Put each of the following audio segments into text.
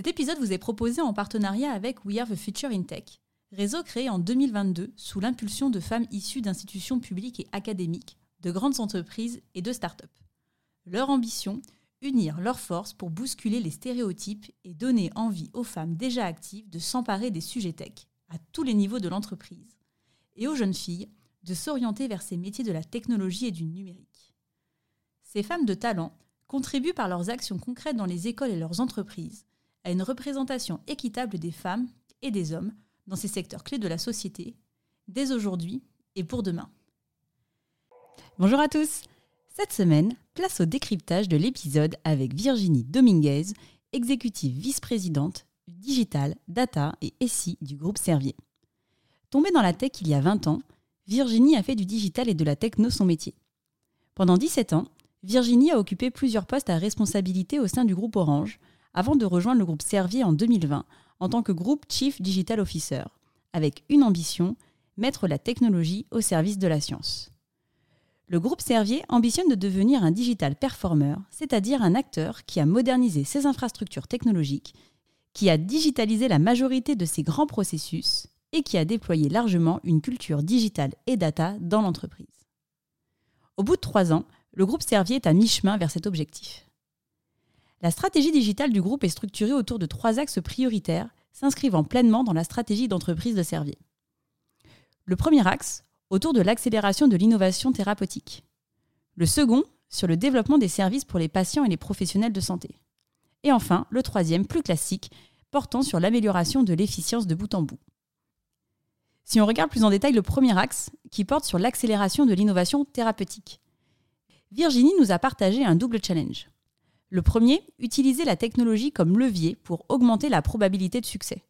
Cet épisode vous est proposé en partenariat avec We Are the Future in Tech, réseau créé en 2022 sous l'impulsion de femmes issues d'institutions publiques et académiques, de grandes entreprises et de start-up. Leur ambition Unir leurs forces pour bousculer les stéréotypes et donner envie aux femmes déjà actives de s'emparer des sujets tech à tous les niveaux de l'entreprise et aux jeunes filles de s'orienter vers ces métiers de la technologie et du numérique. Ces femmes de talent contribuent par leurs actions concrètes dans les écoles et leurs entreprises à une représentation équitable des femmes et des hommes dans ces secteurs clés de la société, dès aujourd'hui et pour demain. Bonjour à tous Cette semaine, place au décryptage de l'épisode avec Virginie Dominguez, exécutive vice-présidente Digital, Data et SI du groupe Servier. Tombée dans la tech il y a 20 ans, Virginie a fait du digital et de la techno son métier. Pendant 17 ans, Virginie a occupé plusieurs postes à responsabilité au sein du groupe Orange, avant de rejoindre le groupe Servier en 2020 en tant que groupe Chief Digital Officer, avec une ambition, mettre la technologie au service de la science. Le groupe Servier ambitionne de devenir un digital performer, c'est-à-dire un acteur qui a modernisé ses infrastructures technologiques, qui a digitalisé la majorité de ses grands processus et qui a déployé largement une culture digitale et data dans l'entreprise. Au bout de trois ans, le groupe Servier est à mi-chemin vers cet objectif. La stratégie digitale du groupe est structurée autour de trois axes prioritaires s'inscrivant pleinement dans la stratégie d'entreprise de Servier. Le premier axe, autour de l'accélération de l'innovation thérapeutique. Le second, sur le développement des services pour les patients et les professionnels de santé. Et enfin, le troisième, plus classique, portant sur l'amélioration de l'efficience de bout en bout. Si on regarde plus en détail le premier axe, qui porte sur l'accélération de l'innovation thérapeutique, Virginie nous a partagé un double challenge. Le premier, utiliser la technologie comme levier pour augmenter la probabilité de succès.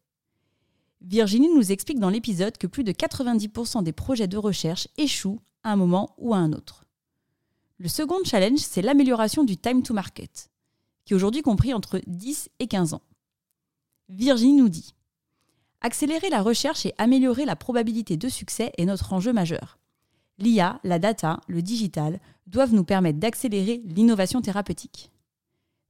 Virginie nous explique dans l'épisode que plus de 90% des projets de recherche échouent à un moment ou à un autre. Le second challenge, c'est l'amélioration du time to market, qui aujourd'hui compris entre 10 et 15 ans. Virginie nous dit Accélérer la recherche et améliorer la probabilité de succès est notre enjeu majeur. L'IA, la data, le digital doivent nous permettre d'accélérer l'innovation thérapeutique.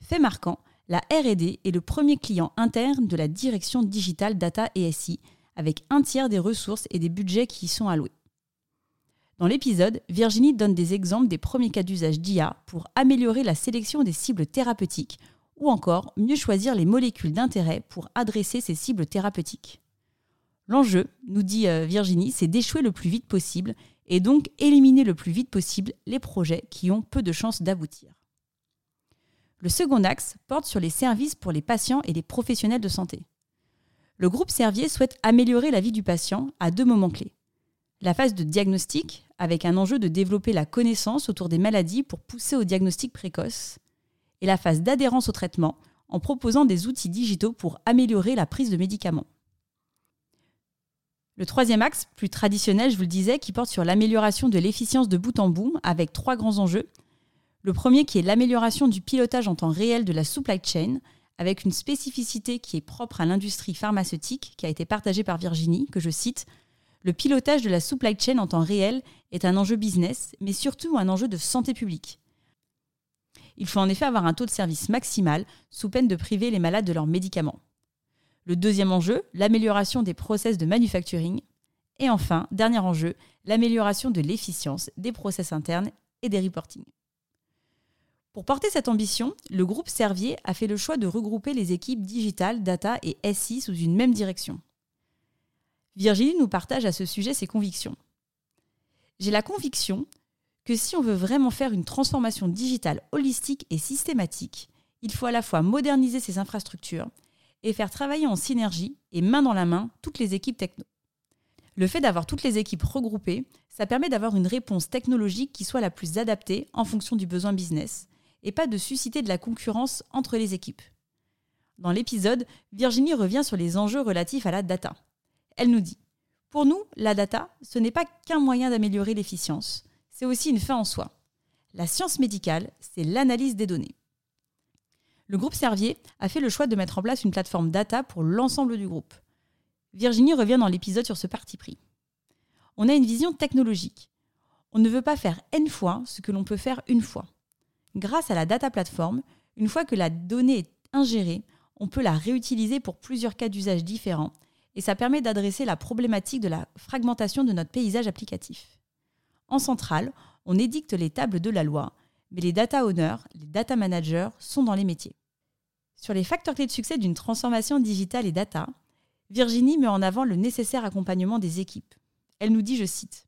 Fait marquant, la RD est le premier client interne de la direction digitale data et SI, avec un tiers des ressources et des budgets qui y sont alloués. Dans l'épisode, Virginie donne des exemples des premiers cas d'usage d'IA pour améliorer la sélection des cibles thérapeutiques ou encore mieux choisir les molécules d'intérêt pour adresser ces cibles thérapeutiques. L'enjeu, nous dit euh, Virginie, c'est d'échouer le plus vite possible et donc éliminer le plus vite possible les projets qui ont peu de chances d'aboutir. Le second axe porte sur les services pour les patients et les professionnels de santé. Le groupe Servier souhaite améliorer la vie du patient à deux moments clés. La phase de diagnostic, avec un enjeu de développer la connaissance autour des maladies pour pousser au diagnostic précoce, et la phase d'adhérence au traitement, en proposant des outils digitaux pour améliorer la prise de médicaments. Le troisième axe, plus traditionnel, je vous le disais, qui porte sur l'amélioration de l'efficience de bout en bout, avec trois grands enjeux le premier qui est l'amélioration du pilotage en temps réel de la supply chain, avec une spécificité qui est propre à l'industrie pharmaceutique, qui a été partagée par Virginie, que je cite. Le pilotage de la supply chain en temps réel est un enjeu business, mais surtout un enjeu de santé publique. Il faut en effet avoir un taux de service maximal, sous peine de priver les malades de leurs médicaments. Le deuxième enjeu, l'amélioration des process de manufacturing. Et enfin, dernier enjeu, l'amélioration de l'efficience des process internes et des reporting. Pour porter cette ambition, le groupe Servier a fait le choix de regrouper les équipes Digital, Data et SI sous une même direction. Virginie nous partage à ce sujet ses convictions. J'ai la conviction que si on veut vraiment faire une transformation digitale holistique et systématique, il faut à la fois moderniser ses infrastructures et faire travailler en synergie et main dans la main toutes les équipes techno. Le fait d'avoir toutes les équipes regroupées, ça permet d'avoir une réponse technologique qui soit la plus adaptée en fonction du besoin business et pas de susciter de la concurrence entre les équipes. Dans l'épisode, Virginie revient sur les enjeux relatifs à la data. Elle nous dit Pour nous, la data, ce n'est pas qu'un moyen d'améliorer l'efficience, c'est aussi une fin en soi. La science médicale, c'est l'analyse des données. Le groupe Servier a fait le choix de mettre en place une plateforme data pour l'ensemble du groupe. Virginie revient dans l'épisode sur ce parti pris. On a une vision technologique. On ne veut pas faire n fois ce que l'on peut faire une fois. Grâce à la data platform, une fois que la donnée est ingérée, on peut la réutiliser pour plusieurs cas d'usage différents et ça permet d'adresser la problématique de la fragmentation de notre paysage applicatif. En centrale, on édicte les tables de la loi, mais les data owners, les data managers sont dans les métiers. Sur les facteurs clés de succès d'une transformation digitale et data, Virginie met en avant le nécessaire accompagnement des équipes. Elle nous dit, je cite,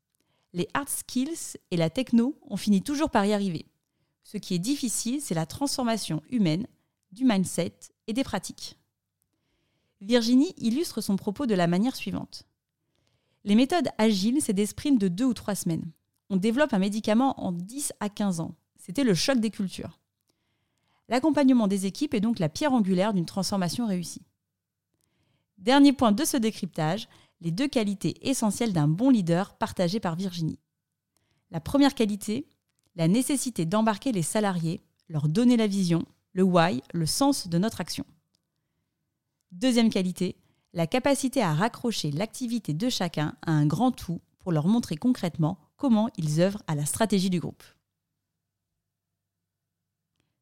Les hard skills et la techno, on finit toujours par y arriver. Ce qui est difficile, c'est la transformation humaine, du mindset et des pratiques. Virginie illustre son propos de la manière suivante. Les méthodes agiles, c'est des sprints de deux ou trois semaines. On développe un médicament en 10 à 15 ans. C'était le choc des cultures. L'accompagnement des équipes est donc la pierre angulaire d'une transformation réussie. Dernier point de ce décryptage, les deux qualités essentielles d'un bon leader partagées par Virginie. La première qualité, la nécessité d'embarquer les salariés, leur donner la vision, le why, le sens de notre action. Deuxième qualité, la capacité à raccrocher l'activité de chacun à un grand tout pour leur montrer concrètement comment ils œuvrent à la stratégie du groupe.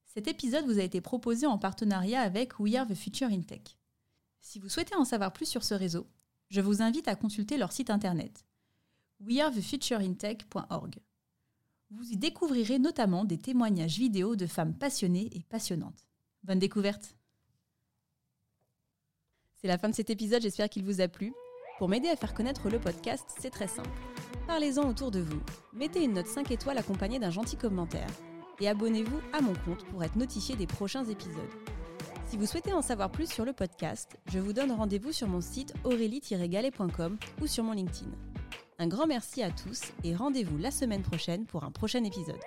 Cet épisode vous a été proposé en partenariat avec We Are the Future in Tech. Si vous souhaitez en savoir plus sur ce réseau, je vous invite à consulter leur site internet wearethefutureintech.org. Vous y découvrirez notamment des témoignages vidéo de femmes passionnées et passionnantes. Bonne découverte C'est la fin de cet épisode, j'espère qu'il vous a plu. Pour m'aider à faire connaître le podcast, c'est très simple. Parlez-en autour de vous. Mettez une note 5 étoiles accompagnée d'un gentil commentaire et abonnez-vous à mon compte pour être notifié des prochains épisodes. Si vous souhaitez en savoir plus sur le podcast, je vous donne rendez-vous sur mon site aurélie-galet.com ou sur mon LinkedIn. Un grand merci à tous et rendez-vous la semaine prochaine pour un prochain épisode.